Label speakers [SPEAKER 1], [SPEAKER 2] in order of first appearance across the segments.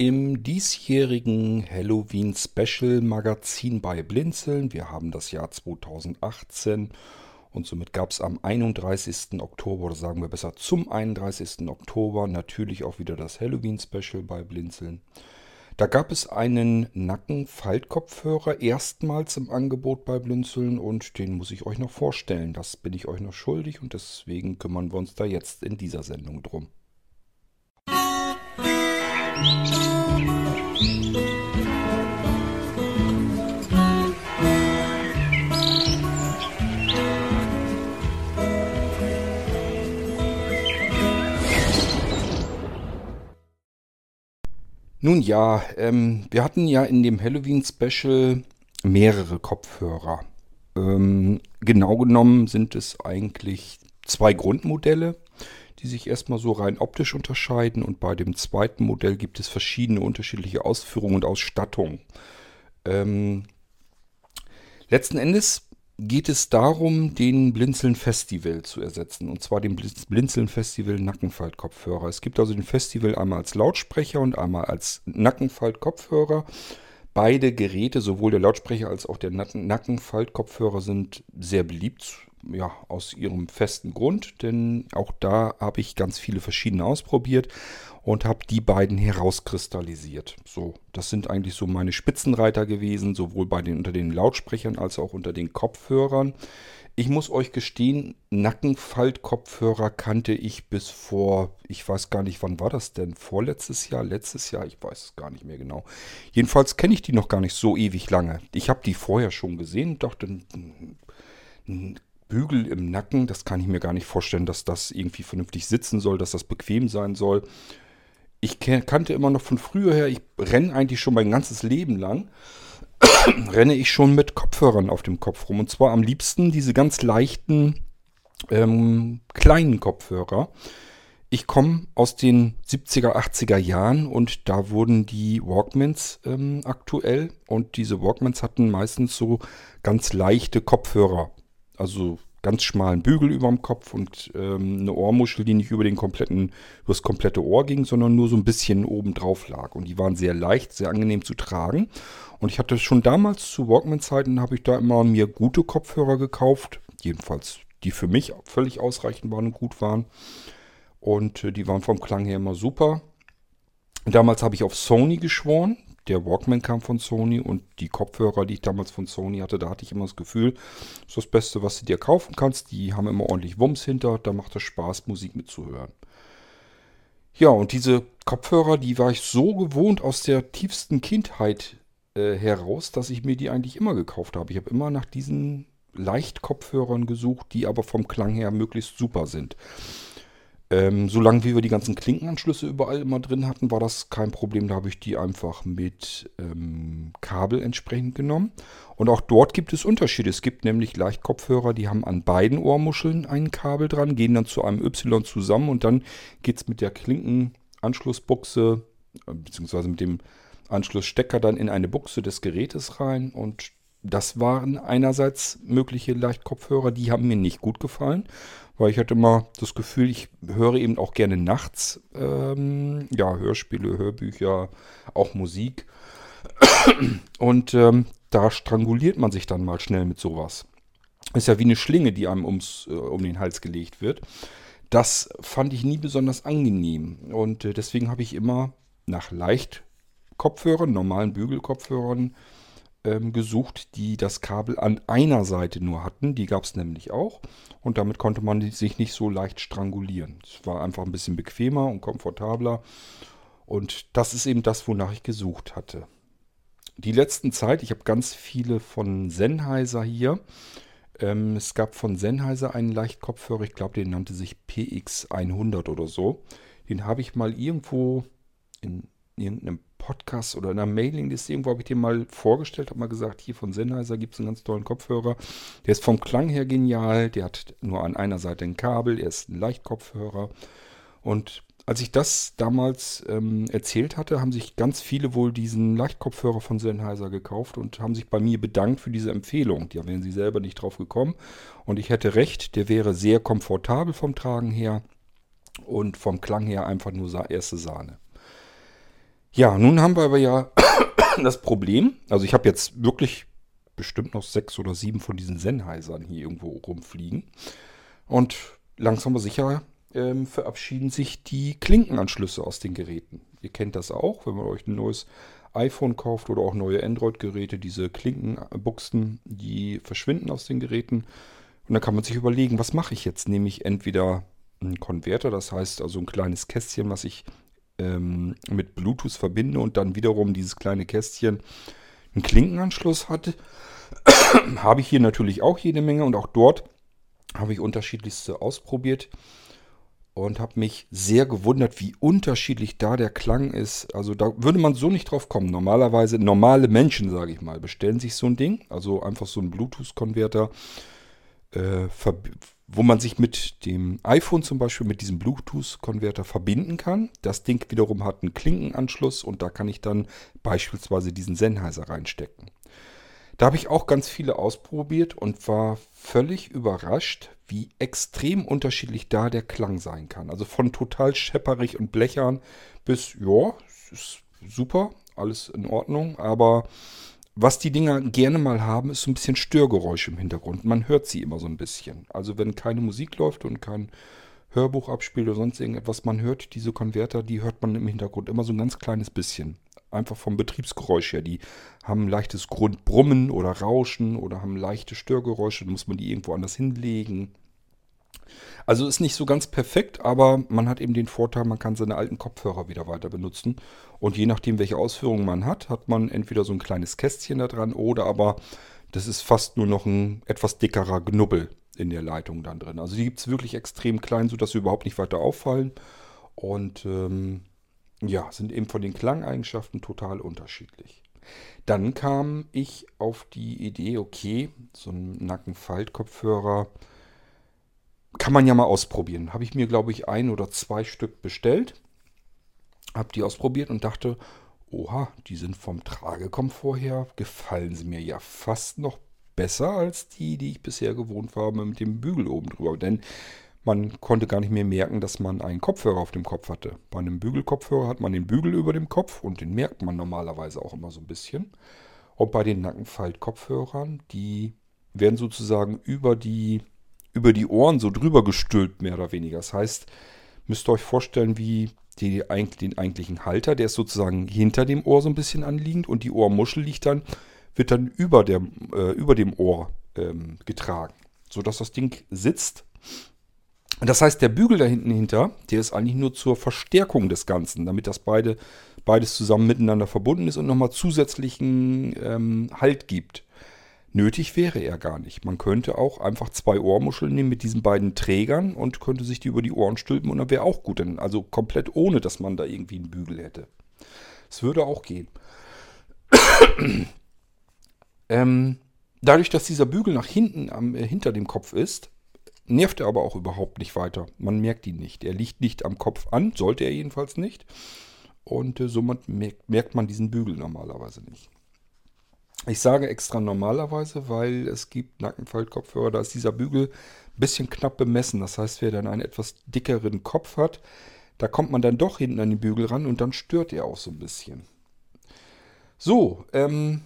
[SPEAKER 1] Im diesjährigen Halloween Special Magazin bei Blinzeln, wir haben das Jahr 2018 und somit gab es am 31. Oktober, oder sagen wir besser zum 31. Oktober, natürlich auch wieder das Halloween Special bei Blinzeln. Da gab es einen Nacken-Faltkopfhörer erstmals im Angebot bei Blinzeln und den muss ich euch noch vorstellen. Das bin ich euch noch schuldig und deswegen kümmern wir uns da jetzt in dieser Sendung drum. Nun ja, ähm, wir hatten ja in dem Halloween-Special mehrere Kopfhörer. Ähm, genau genommen sind es eigentlich zwei Grundmodelle, die sich erstmal so rein optisch unterscheiden. Und bei dem zweiten Modell gibt es verschiedene unterschiedliche Ausführungen und Ausstattungen. Ähm, letzten Endes geht es darum, den Blinzeln Festival zu ersetzen. Und zwar den Blinzeln Festival Nackenfalt-Kopfhörer. Es gibt also den Festival einmal als Lautsprecher und einmal als Nackenfalt-Kopfhörer. Beide Geräte, sowohl der Lautsprecher als auch der Nackenfalt-Kopfhörer, sind sehr beliebt. Ja, aus ihrem festen Grund, denn auch da habe ich ganz viele verschiedene ausprobiert und habe die beiden herauskristallisiert. So, das sind eigentlich so meine Spitzenreiter gewesen, sowohl bei den unter den Lautsprechern als auch unter den Kopfhörern. Ich muss euch gestehen, Nackenfaltkopfhörer kannte ich bis vor, ich weiß gar nicht, wann war das denn? Vorletztes Jahr, letztes Jahr, ich weiß es gar nicht mehr genau. Jedenfalls kenne ich die noch gar nicht so ewig lange. Ich habe die vorher schon gesehen und dachte, Bügel im Nacken, das kann ich mir gar nicht vorstellen, dass das irgendwie vernünftig sitzen soll, dass das bequem sein soll ich kannte immer noch von früher her, ich renne eigentlich schon mein ganzes Leben lang, renne ich schon mit Kopfhörern auf dem Kopf rum. Und zwar am liebsten diese ganz leichten, ähm, kleinen Kopfhörer. Ich komme aus den 70er, 80er Jahren und da wurden die Walkmans ähm, aktuell und diese Walkmans hatten meistens so ganz leichte Kopfhörer. Also ganz schmalen Bügel über dem Kopf und ähm, eine Ohrmuschel, die nicht über den kompletten, über das komplette Ohr ging, sondern nur so ein bisschen oben drauf lag. Und die waren sehr leicht, sehr angenehm zu tragen. Und ich hatte schon damals zu Walkman-Zeiten, habe ich da immer mir gute Kopfhörer gekauft. Jedenfalls, die für mich völlig ausreichend waren und gut waren. Und äh, die waren vom Klang her immer super. Damals habe ich auf Sony geschworen der Walkman kam von Sony und die Kopfhörer, die ich damals von Sony hatte, da hatte ich immer das Gefühl, das ist das Beste, was du dir kaufen kannst. Die haben immer ordentlich Wumms hinter, da macht es Spaß, Musik mitzuhören. Ja, und diese Kopfhörer, die war ich so gewohnt aus der tiefsten Kindheit äh, heraus, dass ich mir die eigentlich immer gekauft habe. Ich habe immer nach diesen Leichtkopfhörern gesucht, die aber vom Klang her möglichst super sind. Ähm, solange wie wir die ganzen Klinkenanschlüsse überall immer drin hatten, war das kein Problem. Da habe ich die einfach mit ähm, Kabel entsprechend genommen. Und auch dort gibt es Unterschiede. Es gibt nämlich Leichtkopfhörer, die haben an beiden Ohrmuscheln ein Kabel dran, gehen dann zu einem Y zusammen und dann geht es mit der Klinkenanschlussbuchse äh, beziehungsweise mit dem Anschlussstecker dann in eine Buchse des Gerätes rein und das waren einerseits mögliche Leichtkopfhörer, die haben mir nicht gut gefallen, weil ich hatte immer das Gefühl, ich höre eben auch gerne nachts, ähm, ja, Hörspiele, Hörbücher, auch Musik. Und ähm, da stranguliert man sich dann mal schnell mit sowas. Ist ja wie eine Schlinge, die einem ums, äh, um den Hals gelegt wird. Das fand ich nie besonders angenehm. Und äh, deswegen habe ich immer nach Leichtkopfhörern, normalen Bügelkopfhörern, ähm, gesucht, die das Kabel an einer Seite nur hatten. Die gab es nämlich auch. Und damit konnte man sich nicht so leicht strangulieren. Es war einfach ein bisschen bequemer und komfortabler. Und das ist eben das, wonach ich gesucht hatte. Die letzten Zeit, ich habe ganz viele von Sennheiser hier. Ähm, es gab von Sennheiser einen Leichtkopfhörer, ich glaube, den nannte sich PX100 oder so. Den habe ich mal irgendwo in irgendeinem Podcast oder in einer Mailingliste irgendwo habe ich dir mal vorgestellt, habe mal gesagt, hier von Sennheiser gibt es einen ganz tollen Kopfhörer. Der ist vom Klang her genial, der hat nur an einer Seite ein Kabel, er ist ein Leichtkopfhörer. Und als ich das damals ähm, erzählt hatte, haben sich ganz viele wohl diesen Leichtkopfhörer von Sennheiser gekauft und haben sich bei mir bedankt für diese Empfehlung. Da wären sie selber nicht drauf gekommen. Und ich hätte recht, der wäre sehr komfortabel vom Tragen her und vom Klang her einfach nur erste Sahne. Ja, nun haben wir aber ja das Problem, also ich habe jetzt wirklich bestimmt noch sechs oder sieben von diesen Sennheisern hier irgendwo rumfliegen. Und langsam aber sicher ähm, verabschieden sich die Klinkenanschlüsse aus den Geräten. Ihr kennt das auch, wenn man euch ein neues iPhone kauft oder auch neue Android-Geräte, diese Klinkenbuchsen, die verschwinden aus den Geräten. Und dann kann man sich überlegen, was mache ich jetzt? Nehme ich entweder einen Konverter, das heißt also ein kleines Kästchen, was ich ähm, mit Bluetooth verbinde und dann wiederum dieses kleine Kästchen einen Klinkenanschluss hat. habe ich hier natürlich auch jede Menge und auch dort habe ich unterschiedlichste ausprobiert und habe mich sehr gewundert, wie unterschiedlich da der Klang ist. Also da würde man so nicht drauf kommen. Normalerweise normale Menschen, sage ich mal, bestellen sich so ein Ding, also einfach so ein Bluetooth-Konverter, äh, wo man sich mit dem iPhone zum Beispiel mit diesem Bluetooth-Konverter verbinden kann. Das Ding wiederum hat einen Klinkenanschluss und da kann ich dann beispielsweise diesen Sennheiser reinstecken. Da habe ich auch ganz viele ausprobiert und war völlig überrascht, wie extrem unterschiedlich da der Klang sein kann. Also von total schepperig und blechern bis, ja, ist super, alles in Ordnung, aber was die Dinger gerne mal haben, ist so ein bisschen Störgeräusche im Hintergrund. Man hört sie immer so ein bisschen. Also wenn keine Musik läuft und kein Hörbuch abspielt oder sonst irgendetwas, man hört diese Konverter, die hört man im Hintergrund immer so ein ganz kleines bisschen einfach vom Betriebsgeräusch her. Die haben ein leichtes Grundbrummen oder Rauschen oder haben leichte Störgeräusche. Da muss man die irgendwo anders hinlegen. Also ist nicht so ganz perfekt, aber man hat eben den Vorteil, man kann seine alten Kopfhörer wieder weiter benutzen. Und je nachdem, welche Ausführungen man hat, hat man entweder so ein kleines Kästchen da dran oder aber das ist fast nur noch ein etwas dickerer Knubbel in der Leitung dann drin. Also die gibt es wirklich extrem klein, sodass sie überhaupt nicht weiter auffallen. Und ähm, ja, sind eben von den Klangeigenschaften total unterschiedlich. Dann kam ich auf die Idee, okay, so ein Nackenfaltkopfhörer kann man ja mal ausprobieren. Habe ich mir, glaube ich, ein oder zwei Stück bestellt, habe die ausprobiert und dachte, oha, die sind vom Tragekomfort her, gefallen sie mir ja fast noch besser als die, die ich bisher gewohnt war mit dem Bügel oben drüber. Denn man konnte gar nicht mehr merken, dass man einen Kopfhörer auf dem Kopf hatte. Bei einem Bügelkopfhörer hat man den Bügel über dem Kopf und den merkt man normalerweise auch immer so ein bisschen. Und bei den Nackenfaltkopfhörern, die werden sozusagen über die, über die Ohren so drüber gestülpt, mehr oder weniger. Das heißt, müsst ihr euch vorstellen, wie die, den eigentlichen Halter, der ist sozusagen hinter dem Ohr so ein bisschen anliegend und die Ohrmuschel liegt dann, wird dann über, der, äh, über dem Ohr ähm, getragen, sodass das Ding sitzt das heißt, der Bügel da hinten hinter, der ist eigentlich nur zur Verstärkung des Ganzen, damit das beide, beides zusammen miteinander verbunden ist und nochmal zusätzlichen ähm, Halt gibt. Nötig wäre er gar nicht. Man könnte auch einfach zwei Ohrmuscheln nehmen mit diesen beiden Trägern und könnte sich die über die Ohren stülpen und dann wäre auch gut. Also komplett ohne, dass man da irgendwie einen Bügel hätte. Es würde auch gehen. ähm, dadurch, dass dieser Bügel nach hinten am, äh, hinter dem Kopf ist, nervt er aber auch überhaupt nicht weiter. Man merkt ihn nicht. Er liegt nicht am Kopf an, sollte er jedenfalls nicht. Und äh, somit merkt, merkt man diesen Bügel normalerweise nicht. Ich sage extra normalerweise, weil es gibt Nackenfaltkopfhörer, da ist dieser Bügel ein bisschen knapp bemessen. Das heißt, wer dann einen etwas dickeren Kopf hat, da kommt man dann doch hinten an den Bügel ran und dann stört er auch so ein bisschen. So, ähm,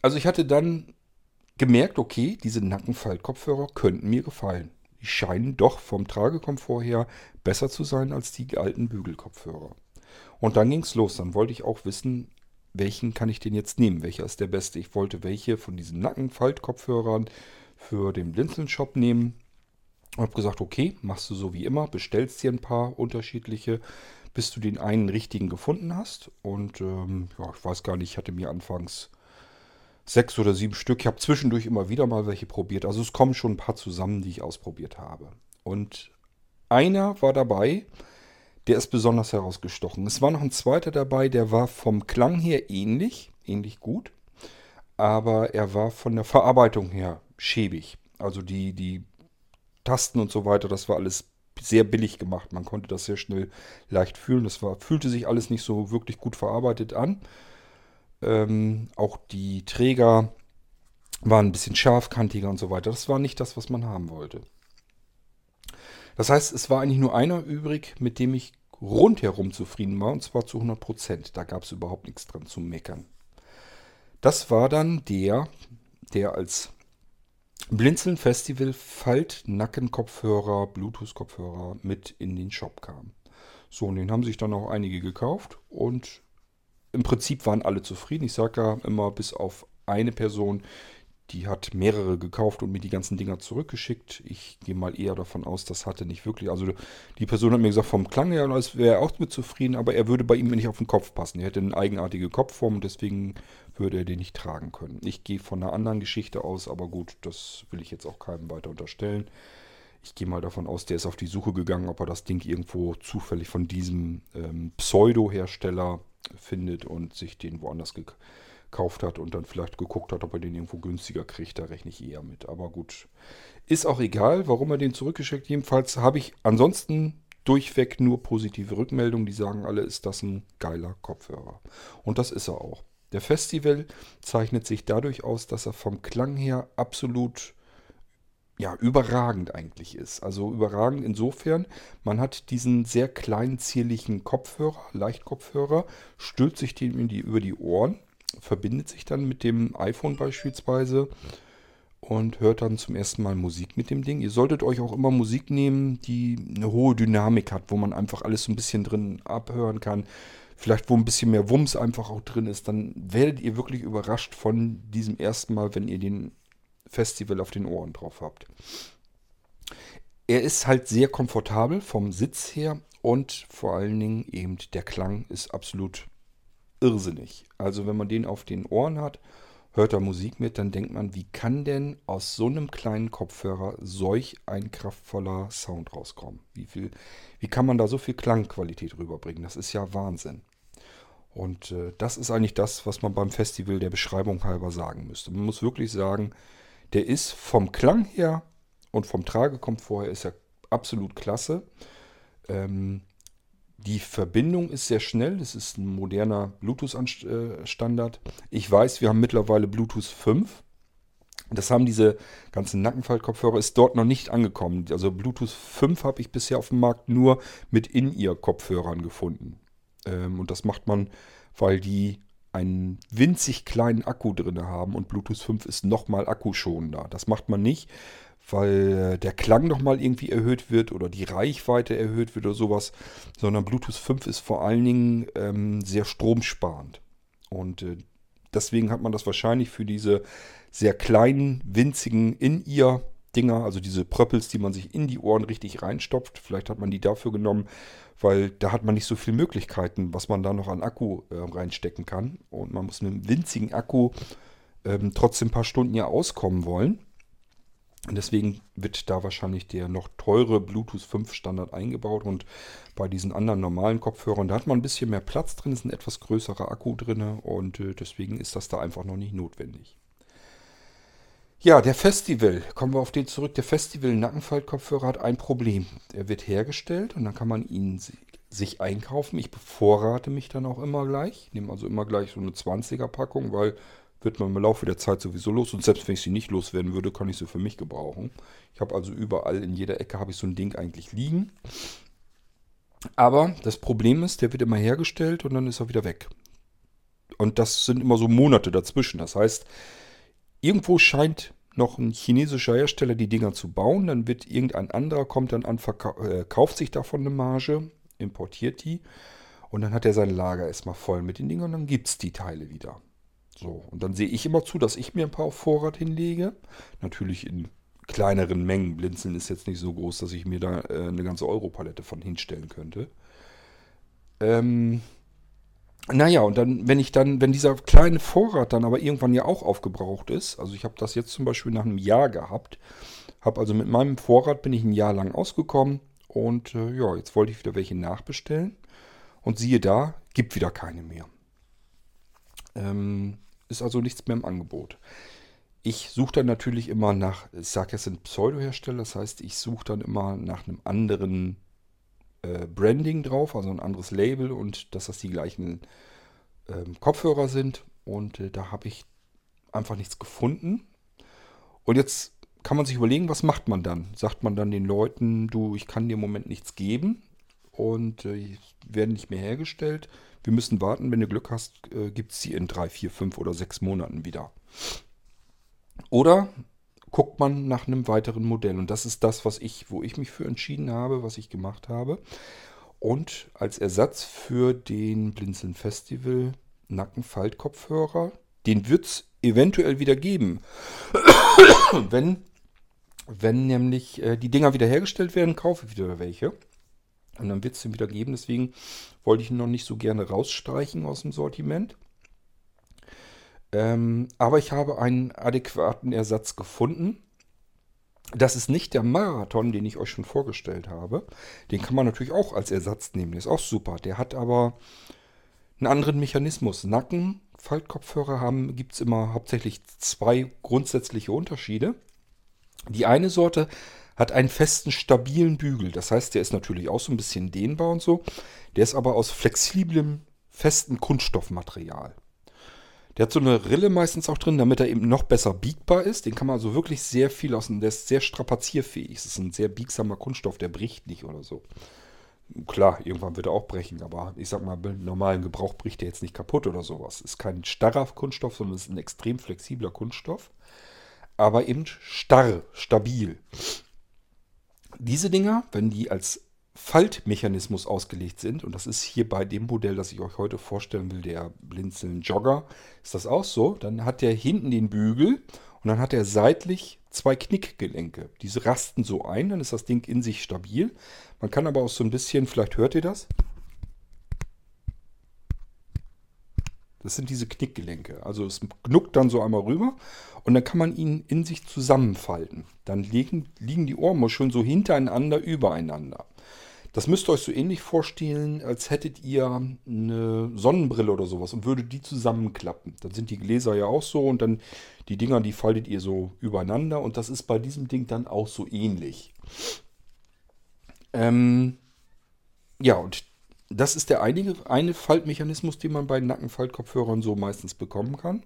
[SPEAKER 1] also ich hatte dann gemerkt, okay, diese Nackenfaltkopfhörer könnten mir gefallen. Die scheinen doch vom Tragekomfort her besser zu sein als die alten Bügelkopfhörer. Und dann ging es los. Dann wollte ich auch wissen, welchen kann ich denn jetzt nehmen? Welcher ist der beste? Ich wollte welche von diesen Nackenfaltkopfhörern für den Blinzeln-Shop nehmen. Und habe gesagt, okay, machst du so wie immer, bestellst dir ein paar unterschiedliche, bis du den einen richtigen gefunden hast. Und ähm, ja, ich weiß gar nicht, ich hatte mir anfangs sechs oder sieben Stück. Ich habe zwischendurch immer wieder mal welche probiert. Also es kommen schon ein paar zusammen, die ich ausprobiert habe. Und einer war dabei, der ist besonders herausgestochen. Es war noch ein zweiter dabei, der war vom Klang her ähnlich, ähnlich gut, aber er war von der Verarbeitung her schäbig. Also die, die Tasten und so weiter, das war alles sehr billig gemacht. Man konnte das sehr schnell leicht fühlen. Das war, fühlte sich alles nicht so wirklich gut verarbeitet an. Ähm, auch die Träger waren ein bisschen scharfkantiger und so weiter. Das war nicht das, was man haben wollte. Das heißt, es war eigentlich nur einer übrig, mit dem ich rundherum zufrieden war und zwar zu 100 Prozent. Da gab es überhaupt nichts dran zu meckern. Das war dann der, der als Blinzeln Festival Falt Nackenkopfhörer, Bluetooth-Kopfhörer mit in den Shop kam. So, und den haben sich dann auch einige gekauft und im Prinzip waren alle zufrieden. Ich sage ja immer, bis auf eine Person, die hat mehrere gekauft und mir die ganzen Dinger zurückgeschickt. Ich gehe mal eher davon aus, das hatte nicht wirklich. Also die Person hat mir gesagt, vom Klang her wäre er auch mit zufrieden, aber er würde bei ihm nicht auf den Kopf passen. Er hätte eine eigenartige Kopfform und deswegen würde er den nicht tragen können. Ich gehe von einer anderen Geschichte aus, aber gut, das will ich jetzt auch keinem weiter unterstellen. Ich gehe mal davon aus, der ist auf die Suche gegangen, ob er das Ding irgendwo zufällig von diesem ähm, Pseudo-Hersteller findet und sich den woanders gekauft gekauft hat und dann vielleicht geguckt hat, ob er den irgendwo günstiger kriegt. Da rechne ich eher mit. Aber gut, ist auch egal, warum er den zurückgeschickt. Jedenfalls habe ich ansonsten durchweg nur positive Rückmeldungen. Die sagen alle, ist das ein geiler Kopfhörer. Und das ist er auch. Der Festival zeichnet sich dadurch aus, dass er vom Klang her absolut ja, überragend eigentlich ist. Also überragend insofern, man hat diesen sehr kleinen, zierlichen Kopfhörer, Leichtkopfhörer, stülpt sich den die, über die Ohren verbindet sich dann mit dem iPhone beispielsweise und hört dann zum ersten Mal Musik mit dem Ding. Ihr solltet euch auch immer Musik nehmen, die eine hohe Dynamik hat, wo man einfach alles so ein bisschen drin abhören kann. Vielleicht wo ein bisschen mehr Wumms einfach auch drin ist. Dann werdet ihr wirklich überrascht von diesem ersten Mal, wenn ihr den Festival auf den Ohren drauf habt. Er ist halt sehr komfortabel vom Sitz her und vor allen Dingen eben der Klang ist absolut irrsinnig. Also wenn man den auf den Ohren hat, hört da Musik mit, dann denkt man, wie kann denn aus so einem kleinen Kopfhörer solch ein kraftvoller Sound rauskommen? Wie, viel, wie kann man da so viel Klangqualität rüberbringen? Das ist ja Wahnsinn. Und äh, das ist eigentlich das, was man beim Festival der Beschreibung halber sagen müsste. Man muss wirklich sagen, der ist vom Klang her und vom Tragekomfort her ist er absolut klasse. Ähm, die Verbindung ist sehr schnell. Es ist ein moderner Bluetooth-Standard. Ich weiß, wir haben mittlerweile Bluetooth 5. Das haben diese ganzen Nackenfaltkopfhörer, ist dort noch nicht angekommen. Also Bluetooth 5 habe ich bisher auf dem Markt nur mit In-Ear-Kopfhörern gefunden. Ähm, und das macht man, weil die einen winzig kleinen Akku drin haben und Bluetooth 5 ist nochmal akkuschonender. Das macht man nicht, weil äh, der Klang nochmal irgendwie erhöht wird oder die Reichweite erhöht wird oder sowas, sondern Bluetooth 5 ist vor allen Dingen ähm, sehr stromsparend. Und äh, deswegen hat man das wahrscheinlich für diese sehr kleinen, winzigen In-Ear-Dinger, also diese Pröppels, die man sich in die Ohren richtig reinstopft, vielleicht hat man die dafür genommen, weil da hat man nicht so viele Möglichkeiten, was man da noch an Akku äh, reinstecken kann. Und man muss mit einem winzigen Akku ähm, trotzdem ein paar Stunden ja auskommen wollen. Und deswegen wird da wahrscheinlich der noch teure Bluetooth 5 Standard eingebaut und bei diesen anderen normalen Kopfhörern, da hat man ein bisschen mehr Platz drin, ist ein etwas größerer Akku drin und äh, deswegen ist das da einfach noch nicht notwendig. Ja, der Festival, kommen wir auf den zurück. Der Festival Nackenfaltkopfhörer hat ein Problem. Er wird hergestellt und dann kann man ihn sich einkaufen. Ich bevorrate mich dann auch immer gleich. Ich nehme also immer gleich so eine 20er Packung, weil wird man im Laufe der Zeit sowieso los. Und selbst wenn ich sie nicht loswerden würde, kann ich sie für mich gebrauchen. Ich habe also überall in jeder Ecke habe ich so ein Ding eigentlich liegen. Aber das Problem ist, der wird immer hergestellt und dann ist er wieder weg. Und das sind immer so Monate dazwischen. Das heißt, irgendwo scheint noch ein chinesischer Hersteller die Dinger zu bauen. Dann wird irgendein anderer, kommt dann an, äh, kauft sich davon eine Marge, importiert die. Und dann hat er sein Lager erstmal voll mit den Dingern und dann gibt es die Teile wieder. So, und dann sehe ich immer zu, dass ich mir ein paar auf Vorrat hinlege. Natürlich in kleineren Mengen. Blinzeln ist jetzt nicht so groß, dass ich mir da äh, eine ganze Europalette von hinstellen könnte. Ähm, naja, und dann, wenn ich dann, wenn dieser kleine Vorrat dann aber irgendwann ja auch aufgebraucht ist, also ich habe das jetzt zum Beispiel nach einem Jahr gehabt, habe also mit meinem Vorrat bin ich ein Jahr lang ausgekommen und äh, ja, jetzt wollte ich wieder welche nachbestellen und siehe da, gibt wieder keine mehr. Ähm, ist also nichts mehr im Angebot. Ich suche dann natürlich immer nach, ich sage es sind Pseudo-Hersteller, das heißt, ich suche dann immer nach einem anderen äh, Branding drauf, also ein anderes Label und dass das die gleichen äh, Kopfhörer sind. Und äh, da habe ich einfach nichts gefunden. Und jetzt kann man sich überlegen, was macht man dann? Sagt man dann den Leuten, du, ich kann dir im Moment nichts geben? und äh, werden nicht mehr hergestellt. Wir müssen warten, wenn du Glück hast, äh, gibt es sie in drei, vier, fünf oder sechs Monaten wieder. Oder guckt man nach einem weiteren Modell. Und das ist das, was ich, wo ich mich für entschieden habe, was ich gemacht habe. Und als Ersatz für den Blinzeln Festival Nackenfaltkopfhörer, den wird es eventuell wieder geben. wenn, wenn nämlich äh, die Dinger wieder hergestellt werden, kaufe ich wieder welche. Und dann wird es den wieder geben. Deswegen wollte ich ihn noch nicht so gerne rausstreichen aus dem Sortiment. Ähm, aber ich habe einen adäquaten Ersatz gefunden. Das ist nicht der Marathon, den ich euch schon vorgestellt habe. Den kann man natürlich auch als Ersatz nehmen. Der ist auch super. Der hat aber einen anderen Mechanismus. Nacken, Faltkopfhörer haben, gibt es immer hauptsächlich zwei grundsätzliche Unterschiede. Die eine Sorte hat einen festen, stabilen Bügel. Das heißt, der ist natürlich auch so ein bisschen dehnbar und so. Der ist aber aus flexiblem, festen Kunststoffmaterial. Der hat so eine Rille meistens auch drin, damit er eben noch besser biegbar ist. Den kann man also wirklich sehr viel aus der ist sehr strapazierfähig. Das ist ein sehr biegsamer Kunststoff, der bricht nicht oder so. Klar, irgendwann wird er auch brechen, aber ich sag mal, im normalen Gebrauch bricht er jetzt nicht kaputt oder sowas. Ist kein starrer Kunststoff, sondern ist ein extrem flexibler Kunststoff. Aber eben starr, stabil. Diese Dinger, wenn die als Faltmechanismus ausgelegt sind, und das ist hier bei dem Modell, das ich euch heute vorstellen will, der Blinzeln Jogger, ist das auch so. Dann hat der hinten den Bügel und dann hat er seitlich zwei Knickgelenke. Diese rasten so ein, dann ist das Ding in sich stabil. Man kann aber auch so ein bisschen, vielleicht hört ihr das. Das sind diese Knickgelenke. Also es knuckt dann so einmal rüber und dann kann man ihn in sich zusammenfalten. Dann liegen, liegen die Ohrmuscheln so hintereinander, übereinander. Das müsst ihr euch so ähnlich vorstellen, als hättet ihr eine Sonnenbrille oder sowas und würdet die zusammenklappen. Dann sind die Gläser ja auch so und dann die Dinger, die faltet ihr so übereinander und das ist bei diesem Ding dann auch so ähnlich. Ähm, ja, und das ist der eine, eine Faltmechanismus, den man bei Nackenfaltkopfhörern so meistens bekommen kann.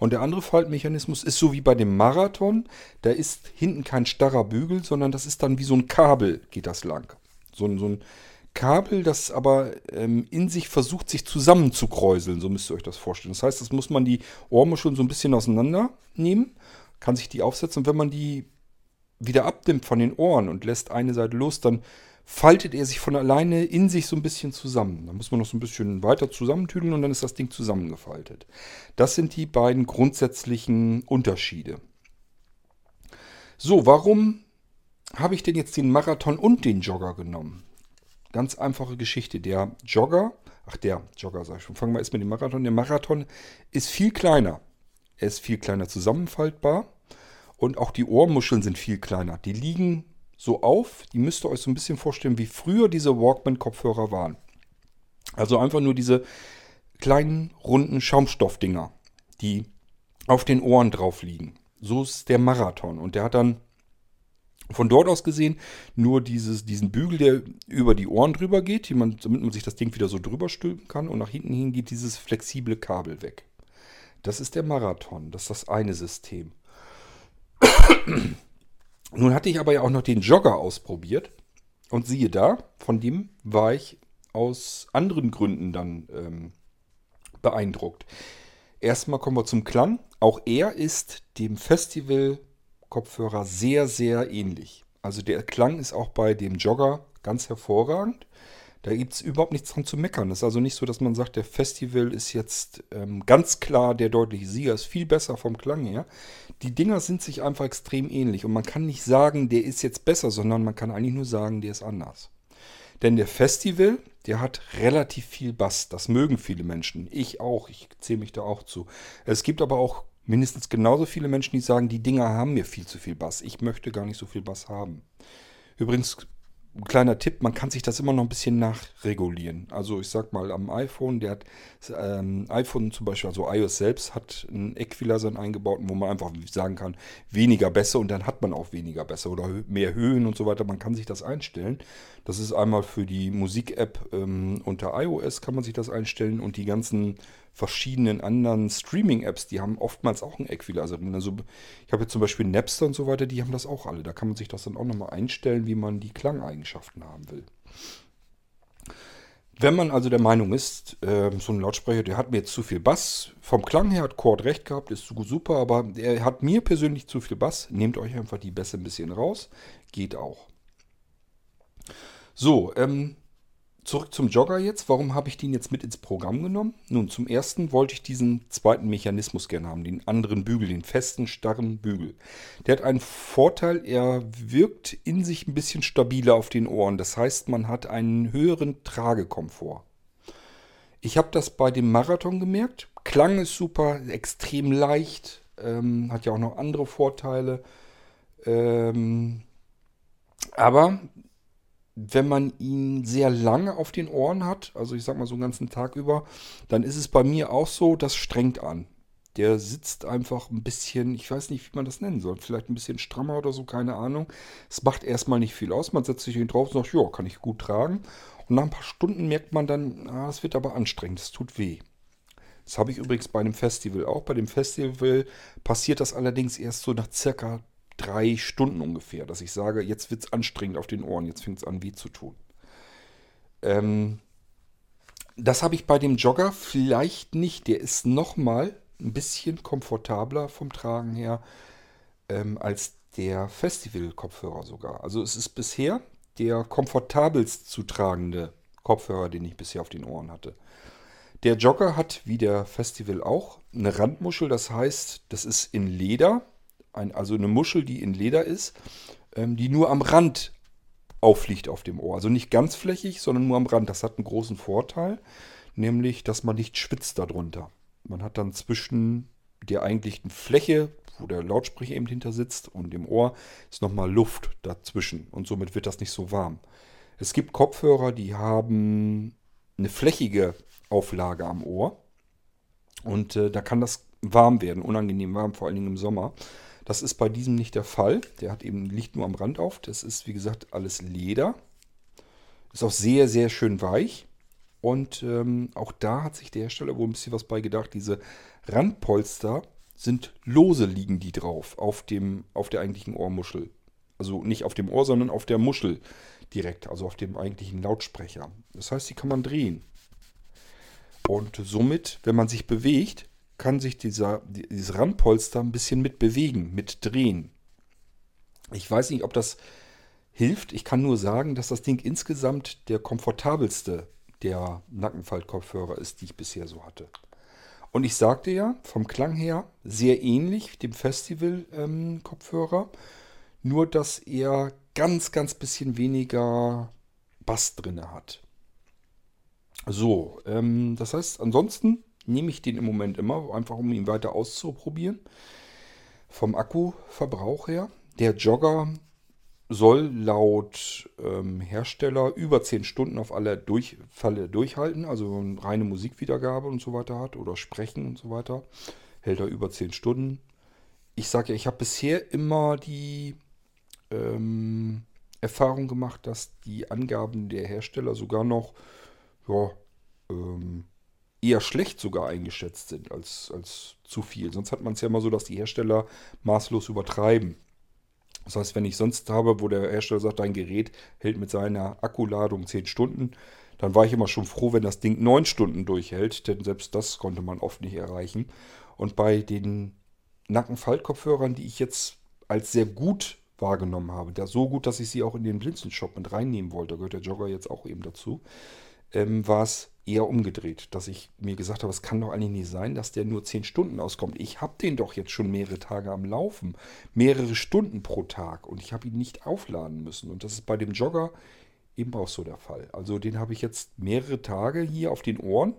[SPEAKER 1] Und der andere Faltmechanismus ist so wie bei dem Marathon. Da ist hinten kein starrer Bügel, sondern das ist dann wie so ein Kabel, geht das lang. So, ein, so ein Kabel, das aber ähm, in sich versucht, sich zusammenzukräuseln. So müsst ihr euch das vorstellen. Das heißt, das muss man die Ohrmuscheln so ein bisschen auseinandernehmen, kann sich die aufsetzen. Und wenn man die wieder abnimmt von den Ohren und lässt eine Seite los, dann faltet er sich von alleine in sich so ein bisschen zusammen. Da muss man noch so ein bisschen weiter zusammentüdeln und dann ist das Ding zusammengefaltet. Das sind die beiden grundsätzlichen Unterschiede. So, warum habe ich denn jetzt den Marathon und den Jogger genommen? Ganz einfache Geschichte. Der Jogger, ach der Jogger sag ich schon, fangen wir erst mit dem Marathon. Der Marathon ist viel kleiner. Er ist viel kleiner zusammenfaltbar und auch die Ohrmuscheln sind viel kleiner. Die liegen so auf. Die müsst ihr euch so ein bisschen vorstellen, wie früher diese Walkman-Kopfhörer waren. Also einfach nur diese kleinen, runden Schaumstoffdinger, die auf den Ohren drauf liegen. So ist der Marathon. Und der hat dann von dort aus gesehen nur dieses, diesen Bügel, der über die Ohren drüber geht, man, damit man sich das Ding wieder so drüber stülpen kann. Und nach hinten hin geht dieses flexible Kabel weg. Das ist der Marathon. Das ist das eine System. Nun hatte ich aber ja auch noch den Jogger ausprobiert. Und siehe da, von dem war ich aus anderen Gründen dann ähm, beeindruckt. Erstmal kommen wir zum Klang. Auch er ist dem Festival-Kopfhörer sehr, sehr ähnlich. Also der Klang ist auch bei dem Jogger ganz hervorragend. Da gibt es überhaupt nichts dran zu meckern. Es ist also nicht so, dass man sagt, der Festival ist jetzt ähm, ganz klar der deutliche Sieger, ist viel besser vom Klang her. Die Dinger sind sich einfach extrem ähnlich und man kann nicht sagen, der ist jetzt besser, sondern man kann eigentlich nur sagen, der ist anders. Denn der Festival, der hat relativ viel Bass. Das mögen viele Menschen. Ich auch. Ich zähle mich da auch zu. Es gibt aber auch mindestens genauso viele Menschen, die sagen, die Dinger haben mir viel zu viel Bass. Ich möchte gar nicht so viel Bass haben. Übrigens ein kleiner Tipp, man kann sich das immer noch ein bisschen nachregulieren. Also ich sag mal, am iPhone, der hat ähm, iPhone zum Beispiel, also iOS selbst, hat einen Equalizer eingebaut, wo man einfach sagen kann, weniger besser und dann hat man auch weniger besser oder mehr Höhen und so weiter. Man kann sich das einstellen. Das ist einmal für die Musik-App ähm, unter iOS kann man sich das einstellen und die ganzen verschiedenen anderen Streaming-Apps, die haben oftmals auch einen Equalizer drin. Also ich habe jetzt zum Beispiel Napster und so weiter, die haben das auch alle. Da kann man sich das dann auch nochmal einstellen, wie man die Klangeigenschaften haben will. Wenn man also der Meinung ist, äh, so ein Lautsprecher, der hat mir jetzt zu viel Bass, vom Klang her hat Cord recht gehabt, ist super, aber er hat mir persönlich zu viel Bass, nehmt euch einfach die Bässe ein bisschen raus, geht auch. So, ähm, Zurück zum Jogger jetzt. Warum habe ich den jetzt mit ins Programm genommen? Nun, zum ersten wollte ich diesen zweiten Mechanismus gerne haben, den anderen Bügel, den festen, starren Bügel. Der hat einen Vorteil, er wirkt in sich ein bisschen stabiler auf den Ohren. Das heißt, man hat einen höheren Tragekomfort. Ich habe das bei dem Marathon gemerkt. Klang ist super, extrem leicht, ähm, hat ja auch noch andere Vorteile. Ähm, aber wenn man ihn sehr lange auf den Ohren hat, also ich sag mal so einen ganzen Tag über, dann ist es bei mir auch so, das strengt an. Der sitzt einfach ein bisschen, ich weiß nicht, wie man das nennen soll, vielleicht ein bisschen strammer oder so, keine Ahnung. Es macht erstmal nicht viel aus, man setzt sich ihn drauf und sagt, ja, kann ich gut tragen. Und nach ein paar Stunden merkt man dann, ah, es wird aber anstrengend, es tut weh. Das habe ich übrigens bei einem Festival auch. Bei dem Festival passiert das allerdings erst so nach circa drei Stunden ungefähr, dass ich sage, jetzt wird es anstrengend auf den Ohren, jetzt fängt es an weh zu tun. Ähm, das habe ich bei dem Jogger vielleicht nicht. Der ist nochmal ein bisschen komfortabler vom Tragen her ähm, als der Festival-Kopfhörer sogar. Also es ist bisher der komfortabelst zu tragende Kopfhörer, den ich bisher auf den Ohren hatte. Der Jogger hat, wie der Festival auch, eine Randmuschel. Das heißt, das ist in Leder ein, also eine Muschel, die in Leder ist, ähm, die nur am Rand auffliegt auf dem Ohr. Also nicht ganz flächig, sondern nur am Rand. Das hat einen großen Vorteil, nämlich, dass man nicht schwitzt darunter. Man hat dann zwischen der eigentlichen Fläche, wo der Lautsprecher eben hinter sitzt, und dem Ohr ist nochmal Luft dazwischen. Und somit wird das nicht so warm. Es gibt Kopfhörer, die haben eine flächige Auflage am Ohr. Und äh, da kann das warm werden, unangenehm warm, vor allen Dingen im Sommer. Das ist bei diesem nicht der Fall. Der hat eben Licht nur am Rand auf. Das ist, wie gesagt, alles Leder. Ist auch sehr, sehr schön weich. Und ähm, auch da hat sich der Hersteller wohl ein bisschen was bei gedacht. Diese Randpolster sind lose liegen die drauf auf, dem, auf der eigentlichen Ohrmuschel. Also nicht auf dem Ohr, sondern auf der Muschel direkt, also auf dem eigentlichen Lautsprecher. Das heißt, die kann man drehen. Und somit, wenn man sich bewegt, kann sich dieser, dieses Randpolster ein bisschen mit bewegen, mit drehen. Ich weiß nicht, ob das hilft. Ich kann nur sagen, dass das Ding insgesamt der komfortabelste der Nackenfaltkopfhörer ist, die ich bisher so hatte. Und ich sagte ja, vom Klang her sehr ähnlich dem Festival-Kopfhörer, ähm, nur dass er ganz, ganz bisschen weniger Bass drin hat. So, ähm, das heißt, ansonsten nehme ich den im Moment immer, einfach um ihn weiter auszuprobieren. Vom Akkuverbrauch her. Der Jogger soll laut ähm, Hersteller über 10 Stunden auf alle Durchfälle durchhalten, also reine Musikwiedergabe und so weiter hat oder Sprechen und so weiter. Hält er über 10 Stunden. Ich sage ja, ich habe bisher immer die ähm, Erfahrung gemacht, dass die Angaben der Hersteller sogar noch ja, ähm, eher schlecht sogar eingeschätzt sind als, als zu viel. Sonst hat man es ja immer so, dass die Hersteller maßlos übertreiben. Das heißt, wenn ich sonst habe, wo der Hersteller sagt, dein Gerät hält mit seiner Akkuladung 10 Stunden, dann war ich immer schon froh, wenn das Ding 9 Stunden durchhält, denn selbst das konnte man oft nicht erreichen. Und bei den Nackenfaltkopfhörern, die ich jetzt als sehr gut wahrgenommen habe, da so gut, dass ich sie auch in den Blinzenshop mit reinnehmen wollte, gehört der Jogger jetzt auch eben dazu, ähm, war es eher umgedreht, dass ich mir gesagt habe, es kann doch eigentlich nicht sein, dass der nur 10 Stunden auskommt. Ich habe den doch jetzt schon mehrere Tage am Laufen, mehrere Stunden pro Tag und ich habe ihn nicht aufladen müssen. Und das ist bei dem Jogger eben auch so der Fall. Also den habe ich jetzt mehrere Tage hier auf den Ohren,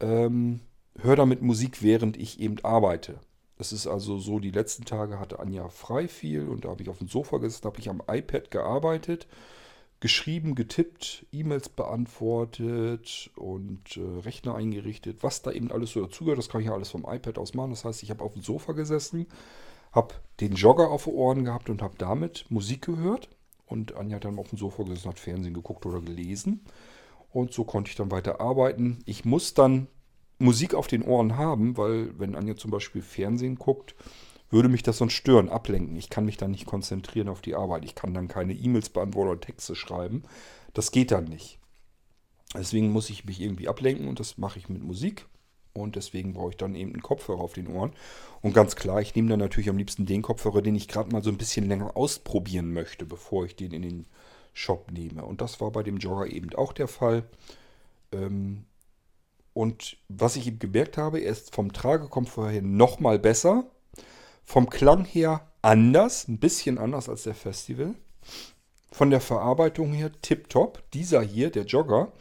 [SPEAKER 1] ähm, höre damit Musik, während ich eben arbeite. Das ist also so, die letzten Tage hatte Anja frei viel und da habe ich auf dem Sofa gesessen, habe ich am iPad gearbeitet geschrieben, getippt, E-Mails beantwortet und äh, Rechner eingerichtet, was da eben alles so dazugehört. Das kann ich ja alles vom iPad aus machen. Das heißt, ich habe auf dem Sofa gesessen, habe den Jogger auf den Ohren gehabt und habe damit Musik gehört. Und Anja hat dann auf dem Sofa gesessen, hat Fernsehen geguckt oder gelesen. Und so konnte ich dann weiter arbeiten. Ich muss dann Musik auf den Ohren haben, weil wenn Anja zum Beispiel Fernsehen guckt, würde mich das sonst stören, ablenken. Ich kann mich dann nicht konzentrieren auf die Arbeit. Ich kann dann keine E-Mails beantworten oder Texte schreiben. Das geht dann nicht. Deswegen muss ich mich irgendwie ablenken und das mache ich mit Musik. Und deswegen brauche ich dann eben einen Kopfhörer auf den Ohren. Und ganz klar, ich nehme dann natürlich am liebsten den Kopfhörer, den ich gerade mal so ein bisschen länger ausprobieren möchte, bevor ich den in den Shop nehme. Und das war bei dem Jogger eben auch der Fall. Ähm, und was ich eben gemerkt habe, er ist vom Tragekomfort her nochmal besser. Vom Klang her anders, ein bisschen anders als der Festival. Von der Verarbeitung her tipptopp. Dieser hier, der Jogger,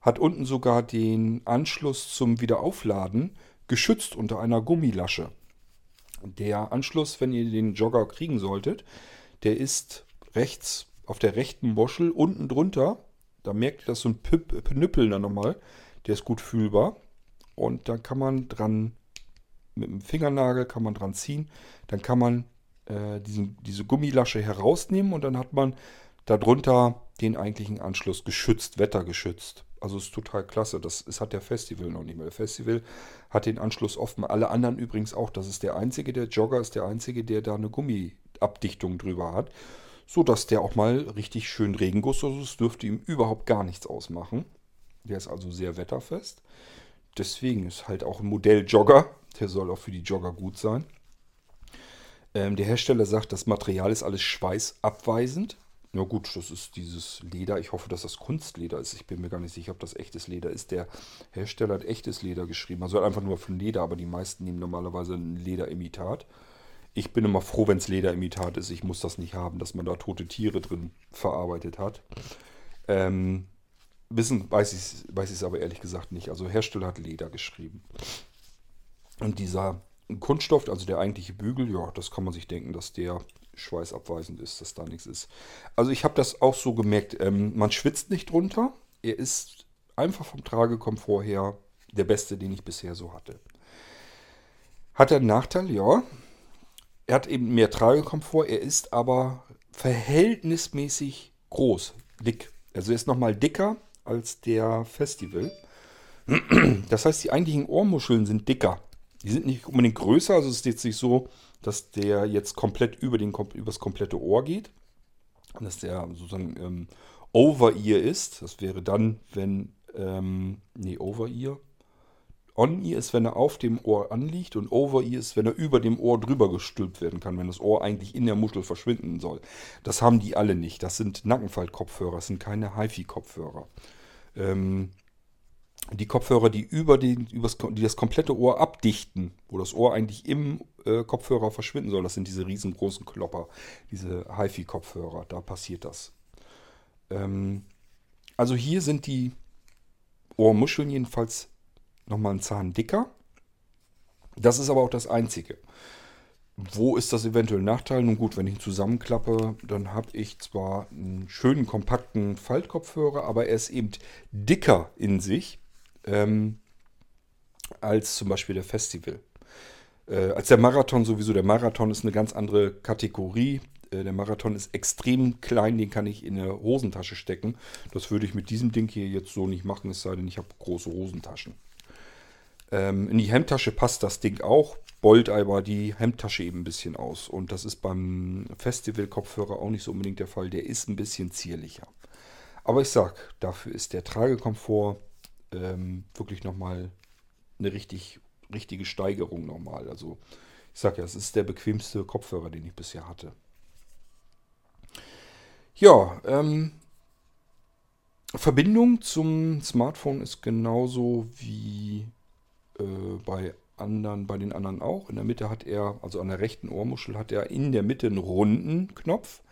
[SPEAKER 1] hat unten sogar den Anschluss zum Wiederaufladen geschützt unter einer Gummilasche. Der Anschluss, wenn ihr den Jogger kriegen solltet, der ist rechts auf der rechten Moschel unten drunter. Da merkt ihr das so ein Pnüppeln dann nochmal. Der ist gut fühlbar. Und da kann man dran, mit dem Fingernagel kann man dran ziehen. Dann kann man äh, diesen, diese Gummilasche herausnehmen und dann hat man darunter den eigentlichen Anschluss geschützt, wettergeschützt. Also ist total klasse. Das ist, hat der Festival noch nicht mehr. Der Festival hat den Anschluss offen. Alle anderen übrigens auch. Das ist der einzige, der Jogger ist der einzige, der da eine Gummiabdichtung drüber hat. So dass der auch mal richtig schön Regenguss, also es dürfte ihm überhaupt gar nichts ausmachen. Der ist also sehr wetterfest. Deswegen ist halt auch ein Modell Jogger. Der soll auch für die Jogger gut sein. Ähm, der Hersteller sagt, das Material ist alles schweißabweisend. Na gut, das ist dieses Leder. Ich hoffe, dass das Kunstleder ist. Ich bin mir gar nicht sicher, ob das echtes Leder ist. Der Hersteller hat echtes Leder geschrieben. Also einfach nur von Leder, aber die meisten nehmen normalerweise ein Lederimitat. Ich bin immer froh, wenn es Lederimitat ist. Ich muss das nicht haben, dass man da tote Tiere drin verarbeitet hat. Ähm, wissen weiß ich es weiß aber ehrlich gesagt nicht. Also Hersteller hat Leder geschrieben. Und dieser Kunststoff, also der eigentliche Bügel, ja, das kann man sich denken, dass der schweißabweisend ist, dass da nichts ist. Also ich habe das auch so gemerkt, ähm, man schwitzt nicht drunter. Er ist einfach vom Tragekomfort her der beste, den ich bisher so hatte. Hat er einen Nachteil? Ja. Er hat eben mehr Tragekomfort, er ist aber verhältnismäßig groß, dick. Also er ist nochmal dicker als der Festival. Das heißt, die eigentlichen Ohrmuscheln sind dicker. Die sind nicht unbedingt größer, also es ist jetzt nicht so, dass der jetzt komplett über den, übers komplette Ohr geht. Dass der sozusagen ähm, Over-Ear ist. Das wäre dann, wenn, ähm, nee, Over-Ear. On-Ear ist, wenn er auf dem Ohr anliegt und Over-Ear ist, wenn er über dem Ohr drüber gestülpt werden kann, wenn das Ohr eigentlich in der Muschel verschwinden soll. Das haben die alle nicht. Das sind Nackenfaltkopfhörer, das sind keine HiFi-Kopfhörer. Ähm, die Kopfhörer, die über den, übers, die das komplette Ohr abdichten, wo das Ohr eigentlich im äh, Kopfhörer verschwinden soll, das sind diese riesengroßen Klopper, diese HiFi-Kopfhörer, da passiert das. Ähm, also hier sind die Ohrmuscheln jedenfalls nochmal einen Zahn dicker. Das ist aber auch das Einzige. Wo ist das eventuell ein Nachteil? Nun gut, wenn ich ihn zusammenklappe, dann habe ich zwar einen schönen, kompakten Faltkopfhörer, aber er ist eben dicker in sich ähm, als zum Beispiel der Festival. Äh, als der Marathon sowieso. Der Marathon ist eine ganz andere Kategorie. Äh, der Marathon ist extrem klein, den kann ich in eine Hosentasche stecken. Das würde ich mit diesem Ding hier jetzt so nicht machen, es sei denn, ich habe große Hosentaschen. Ähm, in die Hemdtasche passt das Ding auch, beult aber die Hemdtasche eben ein bisschen aus. Und das ist beim Festival-Kopfhörer auch nicht so unbedingt der Fall. Der ist ein bisschen zierlicher. Aber ich sag, dafür ist der Tragekomfort ähm, wirklich nochmal eine richtig, richtige Steigerung nochmal. Also ich sage ja, es ist der bequemste Kopfhörer, den ich bisher hatte. Ja, ähm, Verbindung zum Smartphone ist genauso wie äh, bei anderen, bei den anderen auch. In der Mitte hat er, also an der rechten Ohrmuschel hat er in der Mitte einen runden Knopf.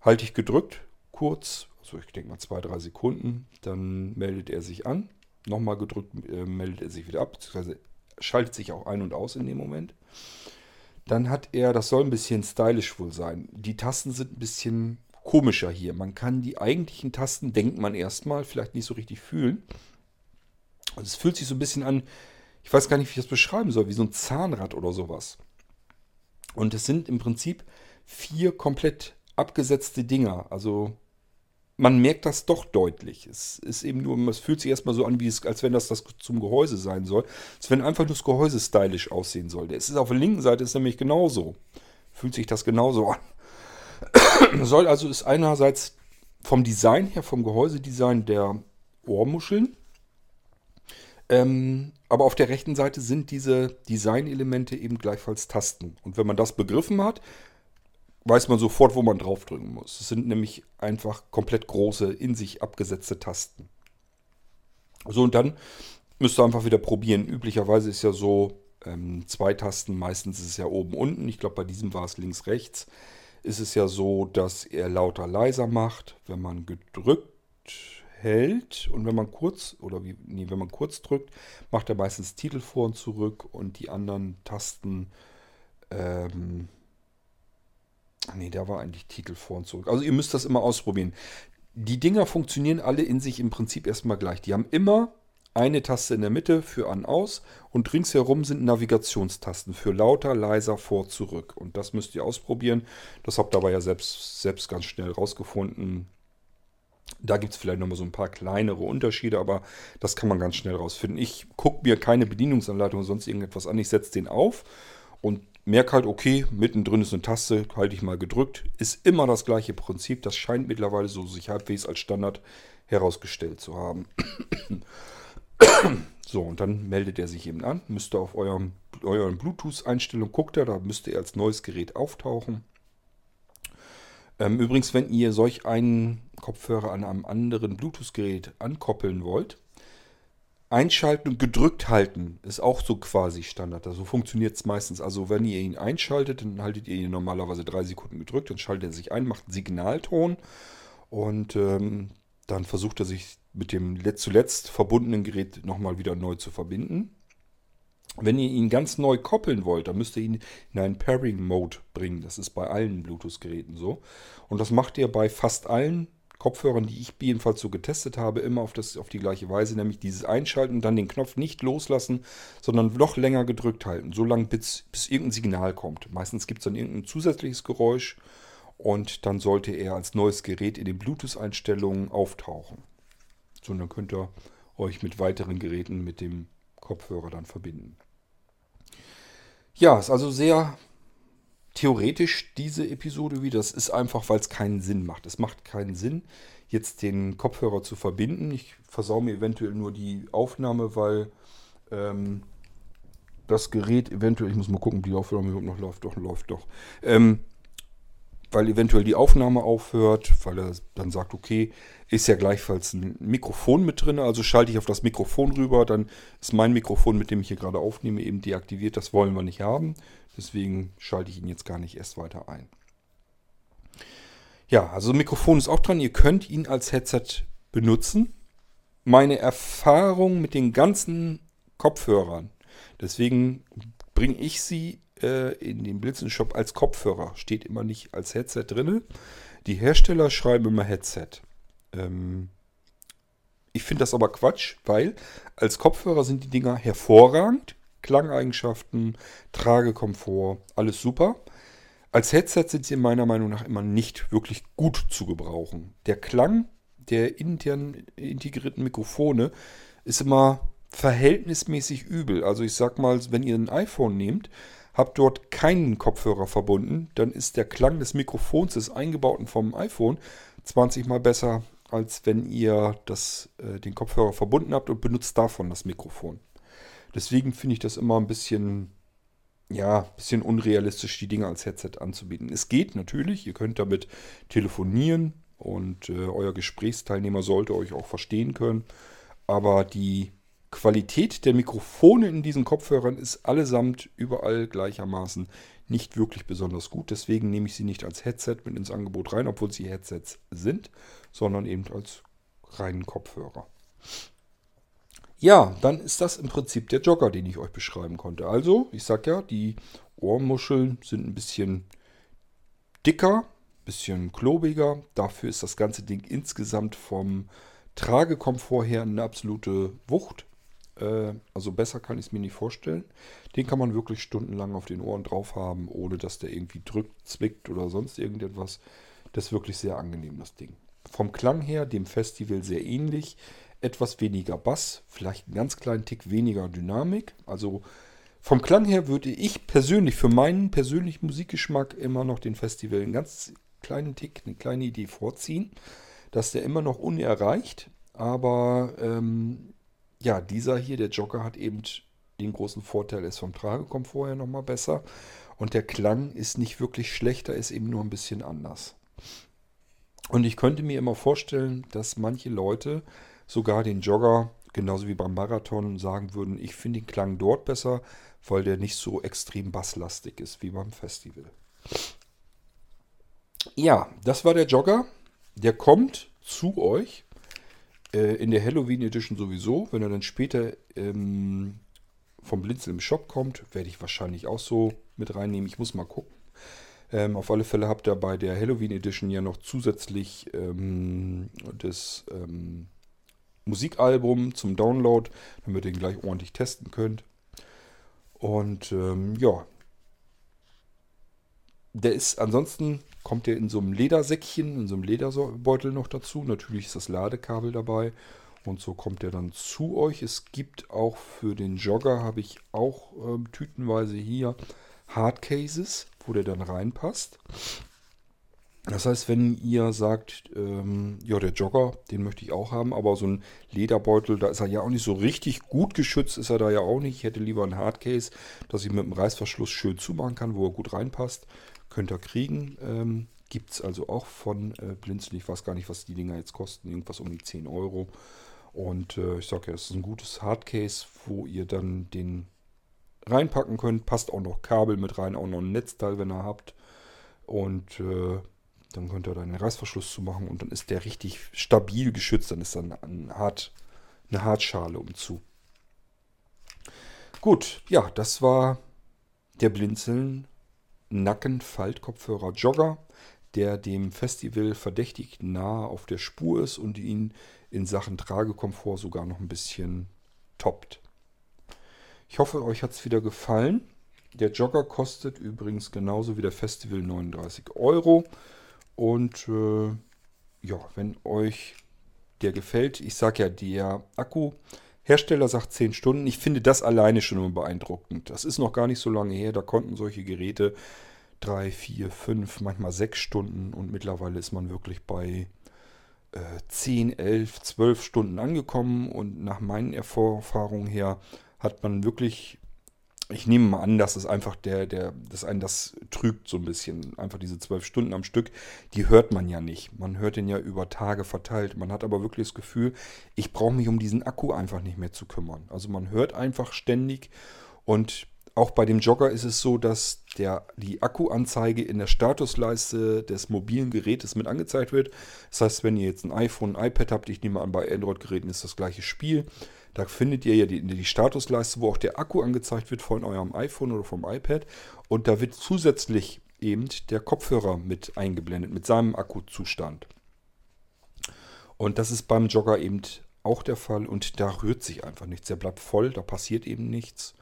[SPEAKER 1] Halte ich gedrückt, kurz, also ich denke mal zwei, drei Sekunden, dann meldet er sich an nochmal gedrückt, äh, meldet er sich wieder ab, beziehungsweise schaltet sich auch ein und aus in dem Moment. Dann hat er, das soll ein bisschen stylisch wohl sein. Die Tasten sind ein bisschen komischer hier. Man kann die eigentlichen Tasten, denkt man erstmal, vielleicht nicht so richtig fühlen. Also es fühlt sich so ein bisschen an, ich weiß gar nicht, wie ich das beschreiben soll, wie so ein Zahnrad oder sowas. Und es sind im Prinzip vier komplett abgesetzte Dinger. Also man merkt das doch deutlich. Es ist eben nur, es fühlt sich erstmal so an, wie es, als wenn das, das zum Gehäuse sein soll. Als wenn einfach nur das Gehäuse stylisch aussehen sollte. Es ist auf der linken Seite ist nämlich genauso. Fühlt sich das genauso an. soll also ist einerseits vom Design her, vom Gehäusedesign der Ohrmuscheln. Ähm, aber auf der rechten Seite sind diese Designelemente eben gleichfalls Tasten. Und wenn man das begriffen hat, weiß man sofort, wo man draufdrücken muss. Es sind nämlich einfach komplett große, in sich abgesetzte Tasten. So, und dann müsst ihr einfach wieder probieren. Üblicherweise ist ja so, ähm, zwei Tasten, meistens ist es ja oben, unten. Ich glaube, bei diesem war es links, rechts. Ist es ja so, dass er lauter, leiser macht, wenn man gedrückt hält und wenn man kurz oder wie, nee, wenn man kurz drückt, macht er meistens Titel vor und zurück und die anderen Tasten ähm, Nee, der war eigentlich Titel vor und zurück. Also ihr müsst das immer ausprobieren. Die Dinger funktionieren alle in sich im Prinzip erstmal gleich. Die haben immer eine Taste in der Mitte für an, aus und ringsherum sind Navigationstasten für lauter, leiser, vor, zurück. Und das müsst ihr ausprobieren. Das habt ihr aber ja selbst, selbst ganz schnell rausgefunden. Da gibt es vielleicht nochmal so ein paar kleinere Unterschiede, aber das kann man ganz schnell rausfinden. Ich gucke mir keine Bedienungsanleitung oder sonst irgendetwas an. Ich setze den auf und merke halt, okay, mittendrin ist eine Taste, halte ich mal gedrückt. Ist immer das gleiche Prinzip. Das scheint mittlerweile so sich halbwegs als Standard herausgestellt zu haben. so, und dann meldet er sich eben an. Müsste auf eurem, euren Bluetooth-Einstellung guckt er, da müsste er als neues Gerät auftauchen. Ähm, übrigens, wenn ihr solch einen Kopfhörer an einem anderen Bluetooth-Gerät ankoppeln wollt, Einschalten und gedrückt halten ist auch so quasi Standard. So also funktioniert es meistens. Also wenn ihr ihn einschaltet, dann haltet ihr ihn normalerweise drei Sekunden gedrückt, dann schaltet er sich ein, macht einen Signalton und ähm, dann versucht er sich mit dem zuletzt verbundenen Gerät nochmal wieder neu zu verbinden. Wenn ihr ihn ganz neu koppeln wollt, dann müsst ihr ihn in einen Pairing-Mode bringen. Das ist bei allen Bluetooth-Geräten so. Und das macht ihr bei fast allen Kopfhörern, die ich jedenfalls so getestet habe, immer auf, das, auf die gleiche Weise, nämlich dieses Einschalten und dann den Knopf nicht loslassen, sondern noch länger gedrückt halten, so lange bis, bis irgendein Signal kommt. Meistens gibt es dann irgendein zusätzliches Geräusch und dann sollte er als neues Gerät in den Bluetooth-Einstellungen auftauchen. So, und dann könnt ihr euch mit weiteren Geräten mit dem Kopfhörer dann verbinden. Ja, ist also sehr theoretisch diese Episode wieder. Das ist einfach, weil es keinen Sinn macht. Es macht keinen Sinn, jetzt den Kopfhörer zu verbinden. Ich versau mir eventuell nur die Aufnahme, weil ähm, das Gerät eventuell, ich muss mal gucken, ob die Aufnahme überhaupt noch läuft. Doch, läuft doch. Ähm, weil eventuell die Aufnahme aufhört, weil er dann sagt, okay, ist ja gleichfalls ein Mikrofon mit drin, also schalte ich auf das Mikrofon rüber, dann ist mein Mikrofon, mit dem ich hier gerade aufnehme, eben deaktiviert. Das wollen wir nicht haben. Deswegen schalte ich ihn jetzt gar nicht erst weiter ein. Ja, also Mikrofon ist auch dran. Ihr könnt ihn als Headset benutzen. Meine Erfahrung mit den ganzen Kopfhörern, deswegen bringe ich sie äh, in den Blitzen-Shop als Kopfhörer. Steht immer nicht als Headset drin. Die Hersteller schreiben immer Headset. Ähm, ich finde das aber Quatsch, weil als Kopfhörer sind die Dinger hervorragend. Klangeigenschaften, Tragekomfort, alles super. Als Headset sind sie meiner Meinung nach immer nicht wirklich gut zu gebrauchen. Der Klang der intern integrierten Mikrofone ist immer verhältnismäßig übel. Also ich sag mal, wenn ihr ein iPhone nehmt, habt dort keinen Kopfhörer verbunden, dann ist der Klang des Mikrofons des eingebauten vom iPhone 20 mal besser, als wenn ihr das, äh, den Kopfhörer verbunden habt und benutzt davon das Mikrofon. Deswegen finde ich das immer ein bisschen, ja, bisschen unrealistisch, die Dinge als Headset anzubieten. Es geht natürlich, ihr könnt damit telefonieren und äh, euer Gesprächsteilnehmer sollte euch auch verstehen können. Aber die Qualität der Mikrofone in diesen Kopfhörern ist allesamt überall gleichermaßen nicht wirklich besonders gut. Deswegen nehme ich sie nicht als Headset mit ins Angebot rein, obwohl sie Headsets sind, sondern eben als reinen Kopfhörer. Ja, dann ist das im Prinzip der Jogger, den ich euch beschreiben konnte. Also, ich sag ja, die Ohrmuscheln sind ein bisschen dicker, ein bisschen klobiger. Dafür ist das ganze Ding insgesamt vom Tragekomfort her eine absolute Wucht. Äh, also besser kann ich es mir nicht vorstellen. Den kann man wirklich stundenlang auf den Ohren drauf haben, ohne dass der irgendwie drückt, zwickt oder sonst irgendetwas. Das ist wirklich sehr angenehm, das Ding. Vom Klang her dem Festival sehr ähnlich etwas weniger Bass, vielleicht einen ganz kleinen Tick weniger Dynamik. Also vom Klang her würde ich persönlich für meinen persönlichen Musikgeschmack immer noch den Festival einen ganz kleinen Tick, eine kleine Idee vorziehen, dass der immer noch unerreicht, Aber ähm, ja, dieser hier, der Jogger, hat eben den großen Vorteil, ist vom Tragekomfort her nochmal besser. Und der Klang ist nicht wirklich schlechter, ist eben nur ein bisschen anders. Und ich könnte mir immer vorstellen, dass manche Leute sogar den Jogger, genauso wie beim Marathon, sagen würden, ich finde den Klang dort besser, weil der nicht so extrem basslastig ist wie beim Festival. Ja, das war der Jogger. Der kommt zu euch äh, in der Halloween Edition sowieso. Wenn er dann später ähm, vom Blinzel im Shop kommt, werde ich wahrscheinlich auch so mit reinnehmen. Ich muss mal gucken. Ähm, auf alle Fälle habt ihr bei der Halloween Edition ja noch zusätzlich ähm, das ähm, Musikalbum zum Download, damit ihr ihn gleich ordentlich testen könnt. Und ähm, ja, der ist ansonsten, kommt der in so einem Ledersäckchen, in so einem Lederbeutel noch dazu. Natürlich ist das Ladekabel dabei. Und so kommt der dann zu euch. Es gibt auch für den Jogger, habe ich auch ähm, tütenweise hier Hardcases, wo der dann reinpasst. Das heißt, wenn ihr sagt, ähm, ja, der Jogger, den möchte ich auch haben, aber so ein Lederbeutel, da ist er ja auch nicht so richtig gut geschützt, ist er da ja auch nicht. Ich hätte lieber ein Hardcase, dass ich mit dem Reißverschluss schön zumachen kann, wo er gut reinpasst. Könnt ihr kriegen. Ähm, Gibt es also auch von äh, Blinzeln. Ich weiß gar nicht, was die Dinger jetzt kosten. Irgendwas um die 10 Euro. Und äh, ich sage ja, es ist ein gutes Hardcase, wo ihr dann den reinpacken könnt. Passt auch noch Kabel mit rein, auch noch ein Netzteil, wenn ihr habt. Und äh, dann könnt ihr da einen Reißverschluss zu machen und dann ist der richtig stabil geschützt. Dann ist dann ein Hart, eine Hartschale umzu. Gut, ja, das war der Blinzeln Nackenfaltkopfhörer Jogger, der dem Festival verdächtig nahe auf der Spur ist und ihn in Sachen Tragekomfort sogar noch ein bisschen toppt. Ich hoffe, euch hat es wieder gefallen. Der Jogger kostet übrigens genauso wie der Festival 39 Euro. Und äh, ja, wenn euch der gefällt, ich sage ja, der Akku, Hersteller sagt 10 Stunden. Ich finde das alleine schon beeindruckend. Das ist noch gar nicht so lange her. Da konnten solche Geräte 3, 4, 5, manchmal 6 Stunden und mittlerweile ist man wirklich bei äh, 10, 11, 12 Stunden angekommen und nach meinen Erfahrungen her hat man wirklich ich nehme mal an, dass es einfach der, der, dass einen das trügt so ein bisschen. Einfach diese zwölf Stunden am Stück, die hört man ja nicht. Man hört den ja über Tage verteilt. Man hat aber wirklich das Gefühl, ich brauche mich um diesen Akku einfach nicht mehr zu kümmern. Also man hört einfach ständig und auch bei dem Jogger ist es so, dass der, die Akkuanzeige in der Statusleiste des mobilen Gerätes mit angezeigt wird. Das heißt, wenn ihr jetzt ein iPhone, ein iPad habt, ich nehme an, bei Android-Geräten ist das gleiche Spiel da findet ihr ja die, die Statusleiste, wo auch der Akku angezeigt wird von eurem iPhone oder vom iPad. Und da wird zusätzlich eben der Kopfhörer mit eingeblendet, mit seinem Akkuzustand. Und das ist beim Jogger eben auch der Fall und da rührt sich einfach nichts. Der bleibt voll, da passiert eben nichts.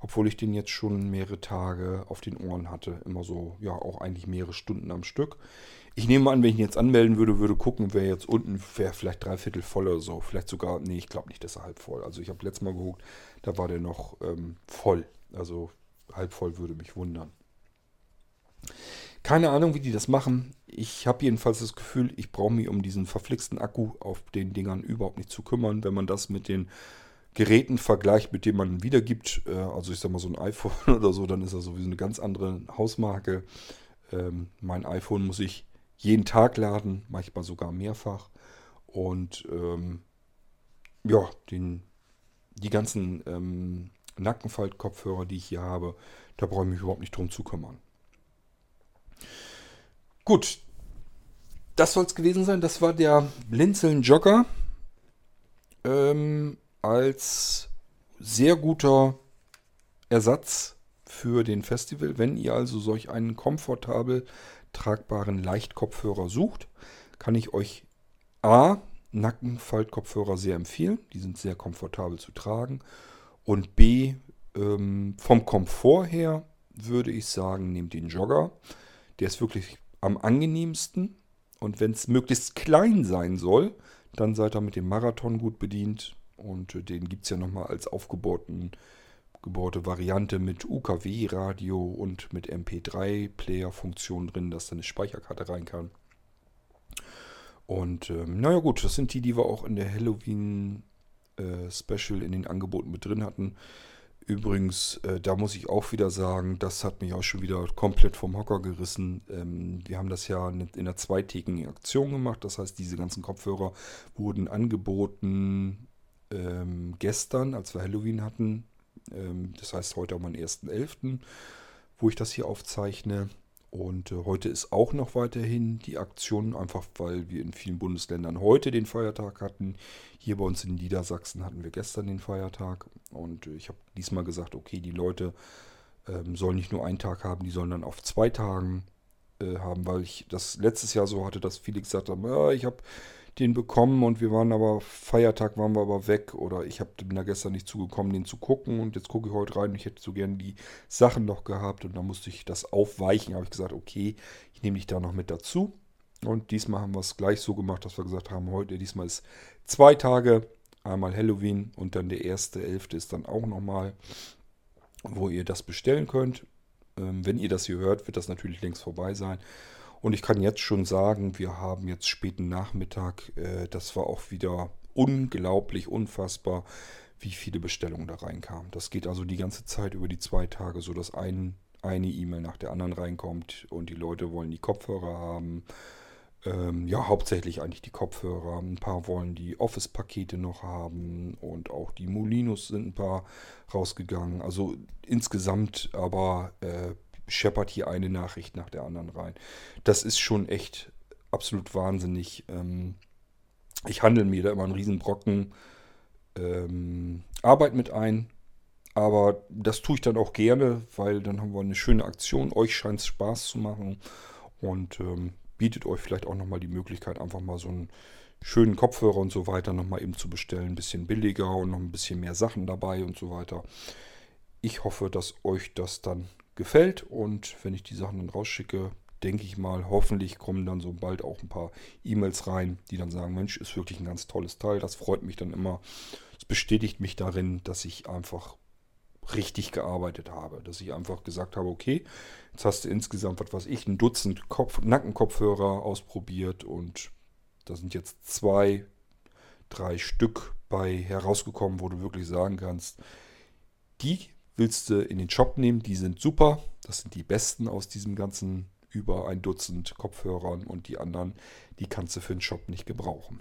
[SPEAKER 1] Obwohl ich den jetzt schon mehrere Tage auf den Ohren hatte. Immer so, ja, auch eigentlich mehrere Stunden am Stück. Ich nehme an, wenn ich ihn jetzt anmelden würde, würde gucken, wäre jetzt unten, wäre vielleicht dreiviertel voll oder so. Vielleicht sogar, nee, ich glaube nicht, dass er halb voll. Also ich habe letztes Mal geguckt, da war der noch ähm, voll. Also halb voll würde mich wundern. Keine Ahnung, wie die das machen. Ich habe jedenfalls das Gefühl, ich brauche mich um diesen verflixten Akku auf den Dingern überhaupt nicht zu kümmern. Wenn man das mit den Geräten vergleicht, mit denen man wiedergibt, äh, also ich sag mal so ein iPhone oder so, dann ist das sowieso eine ganz andere Hausmarke. Ähm, mein iPhone muss ich jeden Tag laden, manchmal sogar mehrfach. Und ähm, ja, den, die ganzen ähm, Nackenfaltkopfhörer, die ich hier habe, da brauche ich mich überhaupt nicht drum zu kümmern. Gut, das soll es gewesen sein. Das war der Blinzeln Jogger ähm, als sehr guter Ersatz für den Festival. Wenn ihr also solch einen komfortabel tragbaren Leichtkopfhörer sucht, kann ich euch A, Nackenfaltkopfhörer sehr empfehlen. Die sind sehr komfortabel zu tragen. Und B, ähm, vom Komfort her würde ich sagen, nehmt den Jogger. Der ist wirklich am angenehmsten. Und wenn es möglichst klein sein soll, dann seid ihr mit dem Marathon gut bedient. Und äh, den gibt es ja nochmal als aufgebohrten gebaute Variante mit UKW-Radio und mit MP3-Player-Funktion drin, dass da eine Speicherkarte rein kann. Und ähm, naja gut, das sind die, die wir auch in der Halloween äh, in den Angeboten mit drin hatten. Übrigens, äh, da muss ich auch wieder sagen, das hat mich auch schon wieder komplett vom Hocker gerissen. Ähm, wir haben das ja in einer zweitägigen Aktion gemacht. Das heißt, diese ganzen Kopfhörer wurden angeboten ähm, gestern, als wir Halloween hatten. Ähm, das heißt, heute am 1.11., wo ich das hier aufzeichne. Und äh, heute ist auch noch weiterhin die Aktion, einfach weil wir in vielen Bundesländern heute den Feiertag hatten. Hier bei uns in Niedersachsen hatten wir gestern den Feiertag. Und äh, ich habe diesmal gesagt, okay, die Leute ähm, sollen nicht nur einen Tag haben, die sollen dann auf zwei Tagen äh, haben, weil ich das letztes Jahr so hatte, dass viele gesagt haben, ja, ich habe den bekommen und wir waren aber, Feiertag waren wir aber weg oder ich hab, bin da gestern nicht zugekommen, den zu gucken und jetzt gucke ich heute rein und ich hätte so gern die Sachen noch gehabt und dann musste ich das aufweichen. habe ich gesagt, okay, ich nehme dich da noch mit dazu. Und diesmal haben wir es gleich so gemacht, dass wir gesagt haben, heute, diesmal ist zwei Tage, einmal Halloween und dann der erste, elfte ist dann auch nochmal, wo ihr das bestellen könnt. Ähm, wenn ihr das hier hört, wird das natürlich längst vorbei sein. Und ich kann jetzt schon sagen, wir haben jetzt späten Nachmittag, äh, das war auch wieder unglaublich, unfassbar, wie viele Bestellungen da reinkamen. Das geht also die ganze Zeit über die zwei Tage, so dass ein, eine E-Mail nach der anderen reinkommt und die Leute wollen die Kopfhörer haben. Ähm, ja, hauptsächlich eigentlich die Kopfhörer. Ein paar wollen die Office-Pakete noch haben und auch die Molinos sind ein paar rausgegangen. Also insgesamt aber äh, scheppert hier eine Nachricht nach der anderen rein. Das ist schon echt absolut wahnsinnig. Ähm, ich handle mir da immer einen riesen Brocken ähm, Arbeit mit ein. Aber das tue ich dann auch gerne, weil dann haben wir eine schöne Aktion. Euch scheint es Spaß zu machen und ähm, bietet euch vielleicht auch nochmal die Möglichkeit, einfach mal so einen schönen Kopfhörer und so weiter nochmal eben zu bestellen. Ein bisschen billiger und noch ein bisschen mehr Sachen dabei und so weiter. Ich hoffe, dass euch das dann gefällt. Und wenn ich die Sachen dann rausschicke, denke ich mal, hoffentlich kommen dann so bald auch ein paar E-Mails rein, die dann sagen, Mensch, ist wirklich ein ganz tolles Teil. Das freut mich dann immer. Es bestätigt mich darin, dass ich einfach richtig gearbeitet habe. Dass ich einfach gesagt habe, okay, jetzt hast du insgesamt, was weiß ich, ein Dutzend Kopf Nackenkopfhörer ausprobiert und da sind jetzt zwei, drei Stück bei herausgekommen, wo du wirklich sagen kannst, die willst du in den Shop nehmen. Die sind super. Das sind die besten aus diesem ganzen über ein Dutzend Kopfhörern und die anderen, die kannst du für den Shop nicht gebrauchen.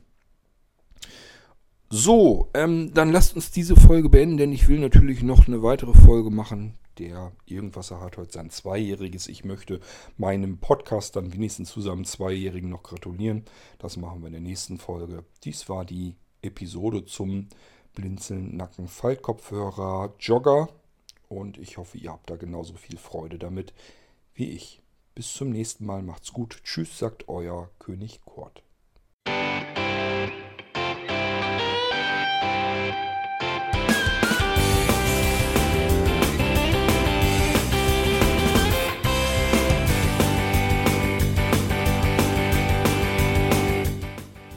[SPEAKER 1] So, ähm, dann lasst uns diese Folge beenden, denn ich will natürlich noch eine weitere Folge machen. Der Irgendwasser hat heute sein Zweijähriges. Ich möchte meinem Podcast dann wenigstens zu seinem Zweijährigen noch gratulieren. Das machen wir in der nächsten Folge. Dies war die Episode zum Blinzeln Nacken Faltkopfhörer Jogger und ich hoffe, ihr habt da genauso viel Freude damit wie ich. Bis zum nächsten Mal, macht's gut. Tschüss, sagt euer König Kurt.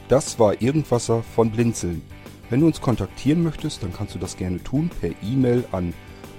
[SPEAKER 1] Das war Irgendwasser von Blinzeln. Wenn du uns kontaktieren möchtest, dann kannst du das gerne tun per E-Mail an